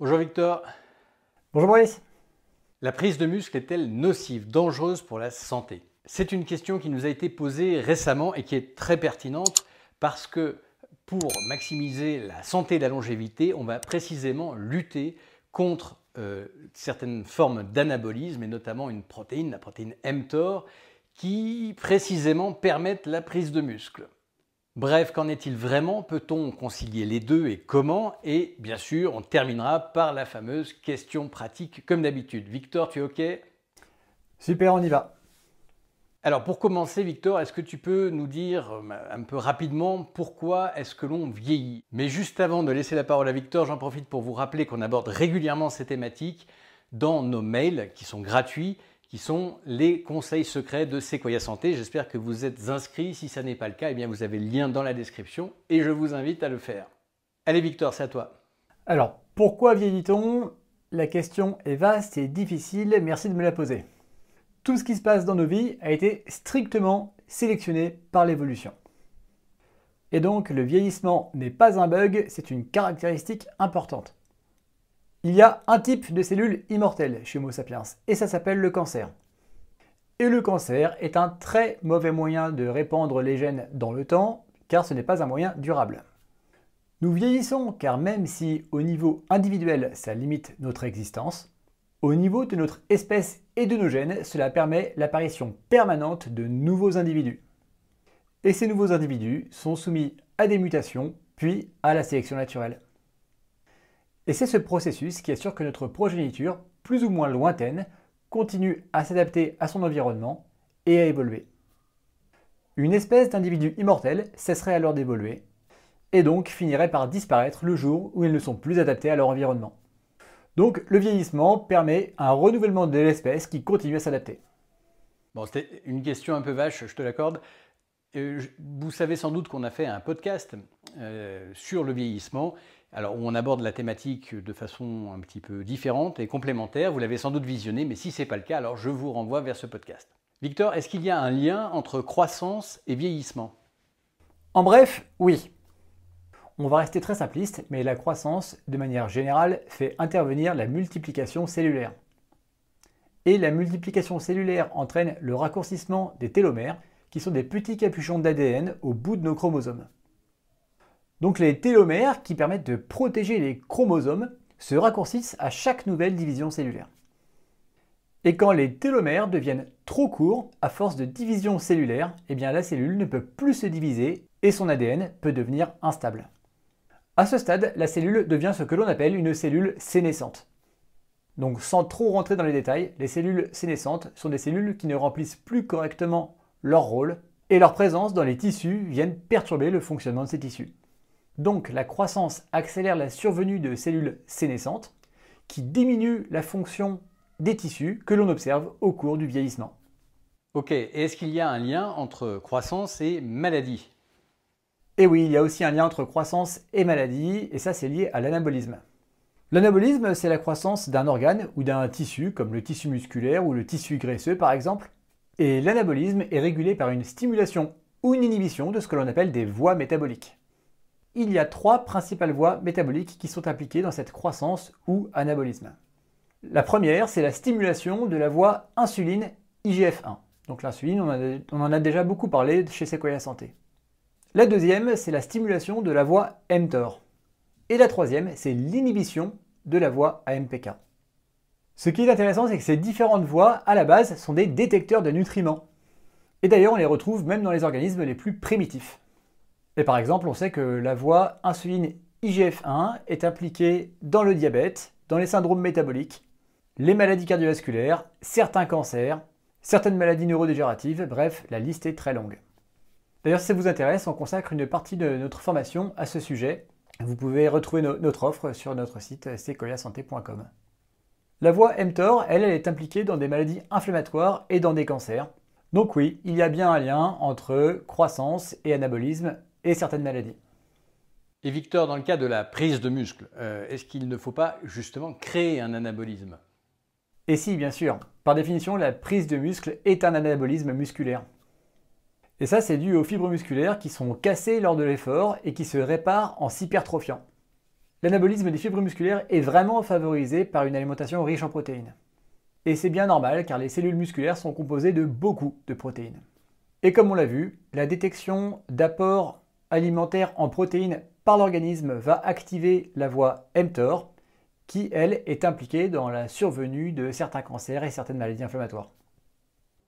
Bonjour Victor. Bonjour Maurice. La prise de muscle est-elle nocive, dangereuse pour la santé? C'est une question qui nous a été posée récemment et qui est très pertinente parce que pour maximiser la santé et la longévité, on va précisément lutter contre euh, certaines formes d'anabolisme et notamment une protéine, la protéine mTOR, qui précisément permettent la prise de muscle. Bref, qu'en est-il vraiment? Peut-on concilier les deux et comment? Et bien sûr, on terminera par la fameuse question pratique comme d'habitude. Victor, tu es OK? Super, on y va. Alors pour commencer, Victor, est-ce que tu peux nous dire euh, un peu rapidement pourquoi est-ce que l'on vieillit? Mais juste avant de laisser la parole à Victor, j'en profite pour vous rappeler qu'on aborde régulièrement ces thématiques dans nos mails qui sont gratuits qui sont les conseils secrets de Sequoia Santé. J'espère que vous êtes inscrits. Si ça n'est pas le cas, eh bien vous avez le lien dans la description et je vous invite à le faire. Allez Victor, c'est à toi. Alors, pourquoi vieillit-on? La question est vaste et difficile, merci de me la poser. Tout ce qui se passe dans nos vies a été strictement sélectionné par l'évolution. Et donc le vieillissement n'est pas un bug, c'est une caractéristique importante. Il y a un type de cellule immortelle chez Homo sapiens, et ça s'appelle le cancer. Et le cancer est un très mauvais moyen de répandre les gènes dans le temps, car ce n'est pas un moyen durable. Nous vieillissons car même si au niveau individuel ça limite notre existence, au niveau de notre espèce et de nos gènes, cela permet l'apparition permanente de nouveaux individus. Et ces nouveaux individus sont soumis à des mutations, puis à la sélection naturelle. Et c'est ce processus qui assure que notre progéniture, plus ou moins lointaine, continue à s'adapter à son environnement et à évoluer. Une espèce d'individu immortel cesserait alors d'évoluer, et donc finirait par disparaître le jour où ils ne sont plus adaptés à leur environnement. Donc le vieillissement permet un renouvellement de l'espèce qui continue à s'adapter. Bon, c'était une question un peu vache, je te l'accorde. Euh, vous savez sans doute qu'on a fait un podcast euh, sur le vieillissement alors, on aborde la thématique de façon un petit peu différente et complémentaire. Vous l'avez sans doute visionné, mais si ce n'est pas le cas, alors je vous renvoie vers ce podcast. Victor, est-ce qu'il y a un lien entre croissance et vieillissement? En bref, oui. On va rester très simpliste, mais la croissance, de manière générale, fait intervenir la multiplication cellulaire. Et la multiplication cellulaire entraîne le raccourcissement des télomères, qui sont des petits capuchons d'ADN au bout de nos chromosomes. Donc les télomères, qui permettent de protéger les chromosomes, se raccourcissent à chaque nouvelle division cellulaire. Et quand les télomères deviennent trop courts, à force de division cellulaire, eh bien la cellule ne peut plus se diviser et son ADN peut devenir instable. À ce stade, la cellule devient ce que l'on appelle une cellule sénescente. Donc sans trop rentrer dans les détails, les cellules sénescentes sont des cellules qui ne remplissent plus correctement leur rôle et leur présence dans les tissus viennent perturber le fonctionnement de ces tissus. Donc la croissance accélère la survenue de cellules sénescentes qui diminuent la fonction des tissus que l'on observe au cours du vieillissement. Ok, est-ce qu'il y a un lien entre croissance et maladie? Et eh oui, il y a aussi un lien entre croissance et maladie, et ça c'est lié à l'anabolisme. L'anabolisme, c'est la croissance d'un organe ou d'un tissu, comme le tissu musculaire ou le tissu graisseux par exemple. Et l'anabolisme est régulé par une stimulation ou une inhibition de ce que l'on appelle des voies métaboliques il y a trois principales voies métaboliques qui sont impliquées dans cette croissance ou anabolisme. La première, c'est la stimulation de la voie insuline IGF-1. Donc l'insuline, on, en a déjà beaucoup parlé chez Sequoia Santé. La deuxième, c'est la stimulation de la voie mTOR. Et la troisième, c'est l'inhibition de la voie AMPK. Ce qui est intéressant, c'est que ces différentes voies, à la base, sont des détecteurs de nutriments. Et d'ailleurs, on les retrouve même dans les organismes les plus primitifs. Et par exemple, on sait que la voie insuline IGF-1 est impliquée dans le diabète, dans les syndromes métaboliques, les maladies cardiovasculaires, certains cancers, certaines maladies neurodégénératives, bref, la liste est très longue. D'ailleurs, si ça vous intéresse, on consacre une partie de notre formation à ce sujet. Vous pouvez retrouver notre offre sur notre site sequoiasanté.com. La voie mTOR, elle, elle est impliquée dans des maladies inflammatoires et dans des cancers. Donc oui, il y a bien un lien entre croissance et anabolisme et certaines maladies. Et Victor, dans le cas de la prise de muscle, euh, est-ce qu'il ne faut pas justement créer un anabolisme? Et si, bien sûr. Par définition, la prise de muscle est un anabolisme musculaire. Et ça, c'est dû aux fibres musculaires qui sont cassées lors de l'effort et qui se réparent en s'hypertrophiant. L'anabolisme des fibres musculaires est vraiment favorisé par une alimentation riche en protéines. Et c'est bien normal car les cellules musculaires sont composées de beaucoup de protéines. Et comme on l'a vu, la détection d'apports alimentaires en protéines par l'organisme va activer la voie mTOR, qui, elle, est impliquée dans la survenue de certains cancers et certaines maladies inflammatoires.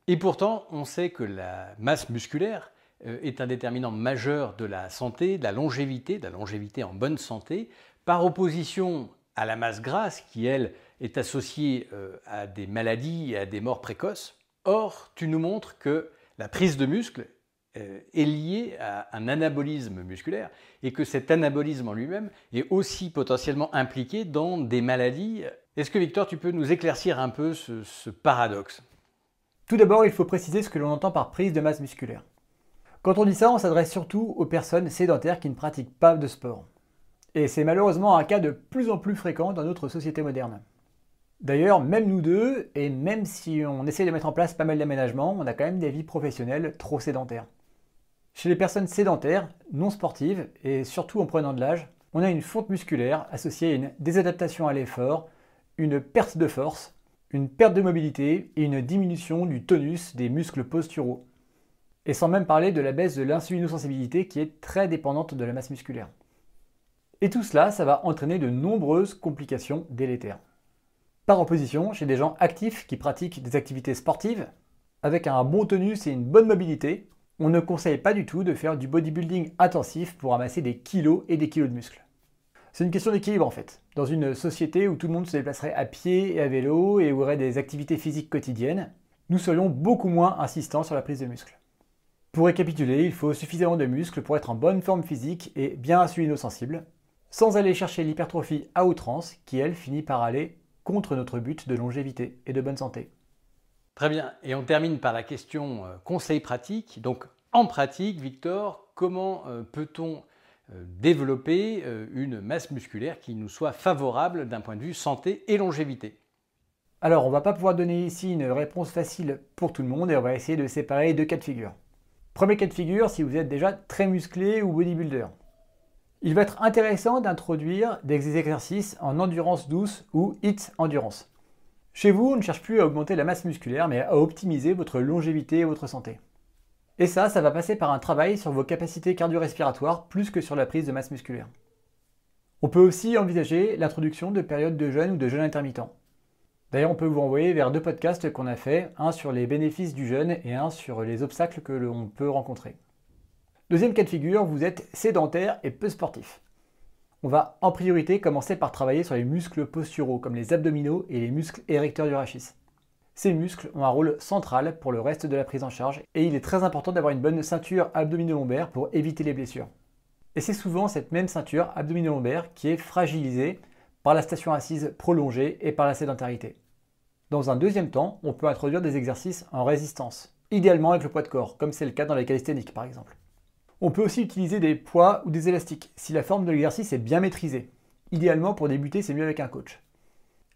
Et pourtant, on sait que la masse musculaire euh, est un déterminant majeur de la santé, de la longévité, de la longévité en bonne santé, par opposition à la masse grasse qui, elle, est associée euh, à des maladies et à des morts précoces. Or, tu nous montres que la prise de muscle est liée à un anabolisme musculaire et que cet anabolisme en lui-même est aussi potentiellement impliqué dans des maladies. Est-ce que Victor, tu peux nous éclaircir un peu ce paradoxe? Tout d'abord, il faut préciser ce que l'on entend par prise de masse musculaire. Quand on dit ça, on s'adresse surtout aux personnes sédentaires qui ne pratiquent pas de sport. Et c'est malheureusement un cas de plus en plus fréquent dans notre société moderne. D'ailleurs, même nous deux, et même si on essaie de mettre en place pas mal d'aménagements, on a quand même des vies professionnelles trop sédentaires. Chez les personnes sédentaires, non sportives, et surtout en prenant de l'âge, on a une fonte musculaire associée à une désadaptation à l'effort, une perte de force, une perte de mobilité et une diminution du tonus des muscles posturaux. Et sans même parler de la baisse de l'insulinosensibilité qui est très dépendante de la masse musculaire. Et tout cela, ça va entraîner de nombreuses complications délétères. Par opposition, chez des gens actifs qui pratiquent des activités sportives, avec un bon tonus et une bonne mobilité, on ne conseille pas du tout de faire du bodybuilding intensif pour amasser des kilos et des kilos de muscles. C'est une question d'équilibre en fait. Dans une société où tout le monde se déplacerait à pied et à vélo et aurait des activités physiques quotidiennes, nous serions beaucoup moins insistants sur la prise de muscles. Pour récapituler, il faut suffisamment de muscles pour être en bonne forme physique et bien insulino-sensible, sans aller chercher l'hypertrophie à outrance qui, elle, finit par aller contre notre but de longévité et de bonne santé. Très bien, et on termine par la question euh, conseil pratique. Donc en pratique, Victor, comment euh, peut-on euh, développer une masse musculaire qui nous soit favorable d'un point de vue santé et longévité? Alors on ne va pas pouvoir donner ici une réponse facile pour tout le monde et on va essayer de séparer deux cas de figure. Premier cas de figure, si vous êtes déjà très musclé ou bodybuilder. Il va être intéressant d'introduire des exercices en endurance douce ou HIT endurance. Chez vous, on ne cherche plus à augmenter la masse musculaire, mais à optimiser votre longévité et votre santé. Et ça, ça va passer par un travail sur vos capacités cardio-respiratoires plus que sur la prise de masse musculaire. On peut aussi envisager l'introduction de périodes de jeûne ou de jeûne intermittent. D'ailleurs, on peut vous envoyer vers deux podcasts qu'on a fait, un sur les bénéfices du jeûne et un sur les obstacles que l'on peut rencontrer. Deuxième cas de figure, vous êtes sédentaire et peu sportif. On va en priorité commencer par travailler sur les muscles posturaux, comme les abdominaux et les muscles érecteurs du rachis. Ces muscles ont un rôle central pour le reste de la prise en charge et il est très important d'avoir une bonne ceinture abdomino-lombaire pour éviter les blessures. Et c'est souvent cette même ceinture abdomino-lombaire qui est fragilisée par la station assise prolongée et par la sédentarité. Dans un deuxième temps, on peut introduire des exercices en résistance, idéalement avec le poids de corps, comme c'est le cas dans les calisthéniques par exemple. On peut aussi utiliser des poids ou des élastiques, si la forme de l'exercice est bien maîtrisée. Idéalement, pour débuter, c'est mieux avec un coach.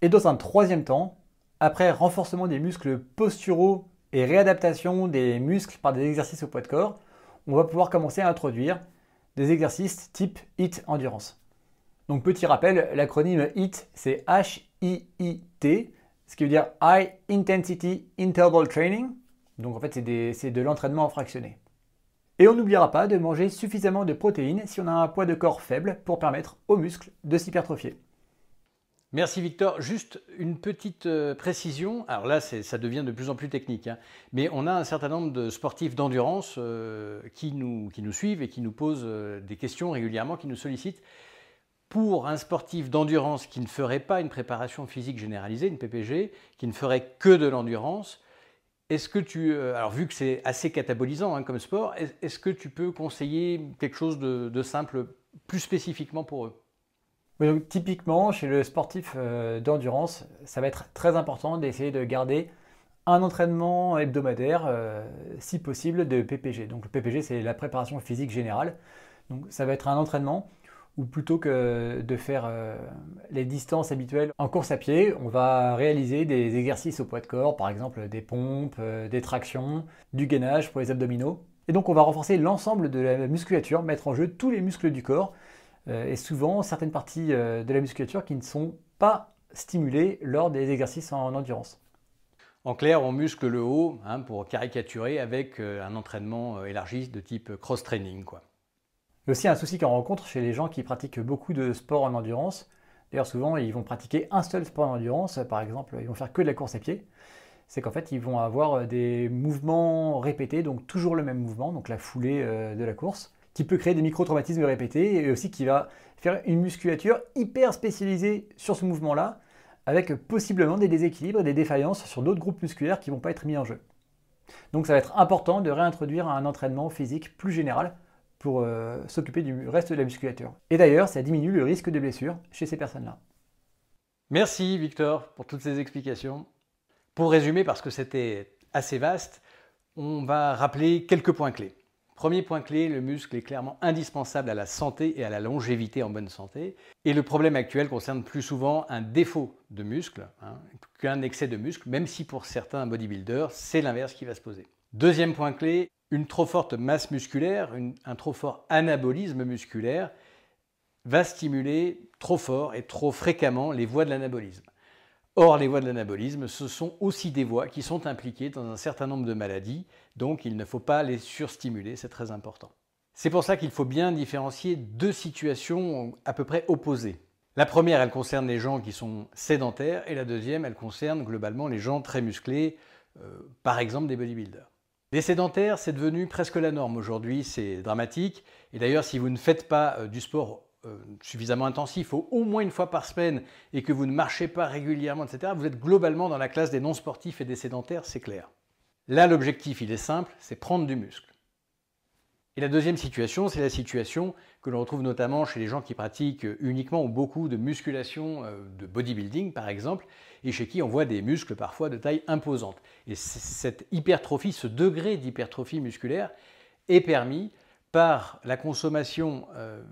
Et dans un troisième temps, après renforcement des muscles posturaux et réadaptation des muscles par des exercices au poids de corps, on va pouvoir commencer à introduire des exercices type HIT endurance. Donc petit rappel, l'acronyme HIT, c'est H-I-I-T, ce qui veut dire High Intensity Interval Training. Donc en fait, c'est de l'entraînement fractionné. Et on n'oubliera pas de manger suffisamment de protéines si on a un poids de corps faible pour permettre aux muscles de s'hypertrophier. Merci Victor. Juste une petite euh, précision. Alors là, ça devient de plus en plus technique. Hein. Mais on a un certain nombre de sportifs d'endurance euh, qui, nous, suivent et qui nous posent euh, des questions régulièrement, qui nous sollicitent pour un sportif d'endurance qui ne ferait pas une préparation physique généralisée, une PPG, qui ne ferait que de l'endurance, est-ce que tu, euh, alors vu que c'est assez catabolisant hein, comme sport, est-ce que tu peux conseiller quelque chose de, simple plus spécifiquement pour eux? Donc, Typiquement, chez le sportif euh, d'endurance, ça va être très important d'essayer de garder un entraînement hebdomadaire, euh, si possible, de PPG. Donc le PPG, c'est la préparation physique générale. Donc ça va être un entraînement ou plutôt que de faire euh, les distances habituelles en course à pied, on va réaliser des exercices au poids de corps, par exemple des pompes, euh, des tractions, du gainage pour les abdominaux. Et donc on va renforcer l'ensemble de la musculature, mettre en jeu tous les muscles du corps et souvent certaines parties de la musculature qui ne sont pas stimulées lors des exercices en endurance. En clair, on muscle le haut, hein, pour caricaturer, avec un entraînement élargi de type cross-training. Il aussi un souci qu'on rencontre chez les gens qui pratiquent beaucoup de sport en endurance. D'ailleurs, souvent, ils vont pratiquer un seul sport en endurance. Par exemple, ils vont faire que de la course à pied. C'est qu'en fait, ils vont avoir des mouvements répétés, donc toujours le même mouvement, donc la foulée euh, de la course, qui peut créer des micro-traumatismes répétés et aussi qui va faire une musculature hyper spécialisée sur ce mouvement-là, avec possiblement des déséquilibres, des défaillances sur d'autres groupes musculaires qui ne vont pas être mis en jeu. Donc ça va être important de réintroduire un entraînement physique plus général pour euh, s'occuper du reste de la musculature. Et d'ailleurs, ça diminue le risque de blessure chez ces personnes-là. Merci Victor pour toutes ces explications. Pour résumer, parce que c'était assez vaste, on va rappeler quelques points clés. Premier point clé, le muscle est clairement indispensable à la santé et à la longévité en bonne santé. Et le problème actuel concerne plus souvent un défaut de muscle hein, qu'un excès de muscle, même si pour certains bodybuilders, c'est l'inverse qui va se poser. Deuxième point clé, une trop forte masse musculaire, un trop fort anabolisme musculaire va stimuler trop fort et trop fréquemment les voies de l'anabolisme. Or, les voies de l'anabolisme, ce sont aussi des voies qui sont impliquées dans un certain nombre de maladies, donc il ne faut pas les surstimuler, c'est très important. C'est pour ça qu'il faut bien différencier deux situations à peu près opposées. La première, elle concerne les gens qui sont sédentaires, et la deuxième, elle concerne globalement les gens très musclés, euh, par exemple des bodybuilders. Les sédentaires, c'est devenu presque la norme aujourd'hui, c'est dramatique. Et d'ailleurs, si vous ne faites pas euh, du sport euh, suffisamment intensif, au moins une fois par semaine, et que vous ne marchez pas régulièrement, etc., vous êtes globalement dans la classe des non-sportifs et des sédentaires, c'est clair. Là, l'objectif, il est simple, c'est prendre du muscle. Et la deuxième situation, c'est la situation que l'on retrouve notamment chez les gens qui pratiquent uniquement ou beaucoup de musculation, euh, de bodybuilding par exemple, et chez qui on voit des muscles parfois de taille imposante. Et cette hypertrophie, ce degré d'hypertrophie musculaire est permis par la consommation euh,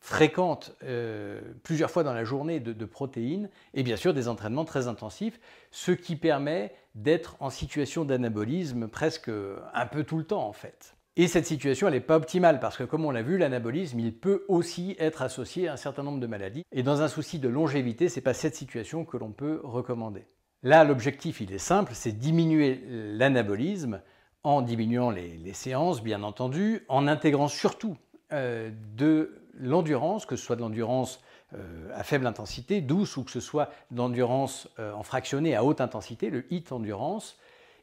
fréquente euh, plusieurs fois dans la journée de, de, protéines et bien sûr des entraînements très intensifs, ce qui permet d'être en situation d'anabolisme presque un peu tout le temps en fait. Et cette situation, elle n'est pas optimale parce que, comme on l'a vu, l'anabolisme, il peut aussi être associé à un certain nombre de maladies. Et dans un souci de longévité, ce n'est pas cette situation que l'on peut recommander. Là, l'objectif, il est simple, c'est diminuer l'anabolisme en diminuant les, séances, bien entendu, en intégrant surtout euh, de l'endurance, que ce soit de l'endurance euh, à faible intensité, douce, ou que ce soit de l'endurance euh, en fractionné à haute intensité, le HIT endurance,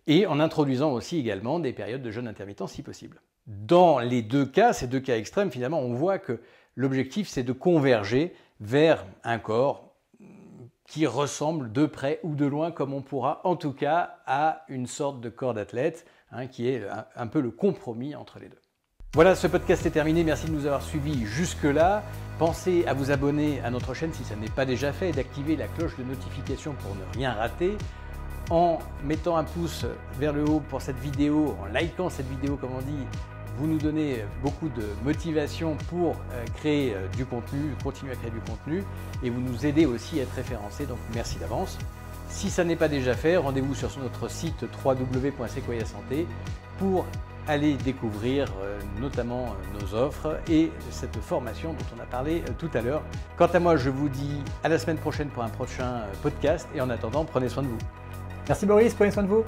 et en introduisant aussi également des périodes de jeûne intermittent si possible. Dans les deux cas, ces deux cas extrêmes, finalement, on voit que l'objectif, c'est de converger vers un corps qui ressemble de près ou de loin, comme on pourra, en tout cas, à une sorte de corps d'athlète, hein, qui est un, peu le compromis entre les deux. Voilà, ce podcast est terminé. Merci de nous avoir suivis jusque-là. Pensez à vous abonner à notre chaîne si ça n'est pas déjà fait et d'activer la cloche de notification pour ne rien rater en mettant un pouce vers le haut pour cette vidéo, en likant cette vidéo comme on dit, vous nous donnez beaucoup de motivation pour euh, créer euh, du contenu, continuer à créer du contenu et vous nous aidez aussi à être référencés, donc merci d'avance. Si ça n'est pas déjà fait, rendez-vous sur notre site www.sequoia-santé pour aller découvrir euh, notamment nos offres et cette formation dont on a parlé tout à l'heure. Quant à moi, je vous dis à la semaine prochaine pour un prochain podcast et en attendant, prenez soin de vous. Merci Boris, prenez soin de vous.